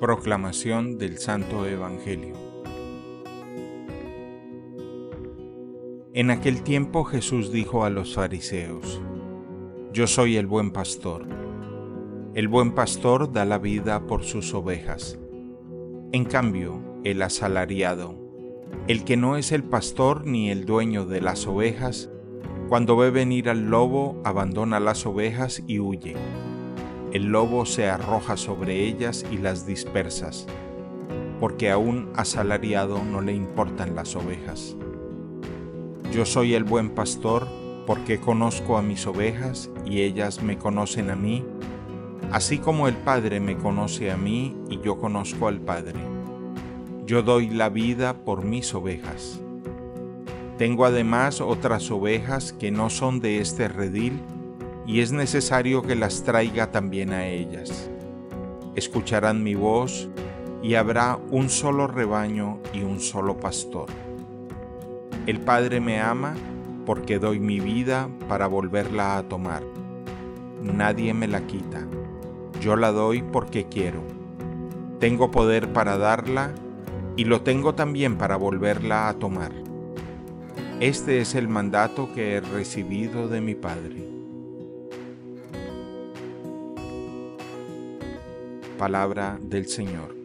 Proclamación del Santo Evangelio En aquel tiempo Jesús dijo a los fariseos, Yo soy el buen pastor. El buen pastor da la vida por sus ovejas. En cambio, el asalariado, el que no es el pastor ni el dueño de las ovejas, cuando ve venir al lobo, abandona las ovejas y huye. El lobo se arroja sobre ellas y las dispersas, porque a un asalariado no le importan las ovejas. Yo soy el buen pastor, porque conozco a mis ovejas y ellas me conocen a mí, así como el Padre me conoce a mí y yo conozco al Padre. Yo doy la vida por mis ovejas. Tengo además otras ovejas que no son de este redil, y es necesario que las traiga también a ellas. Escucharán mi voz, y habrá un solo rebaño y un solo pastor. El Padre me ama porque doy mi vida para volverla a tomar. Nadie me la quita. Yo la doy porque quiero. Tengo poder para darla y lo tengo también para volverla a tomar. Este es el mandato que he recibido de mi Padre. Palabra del Señor.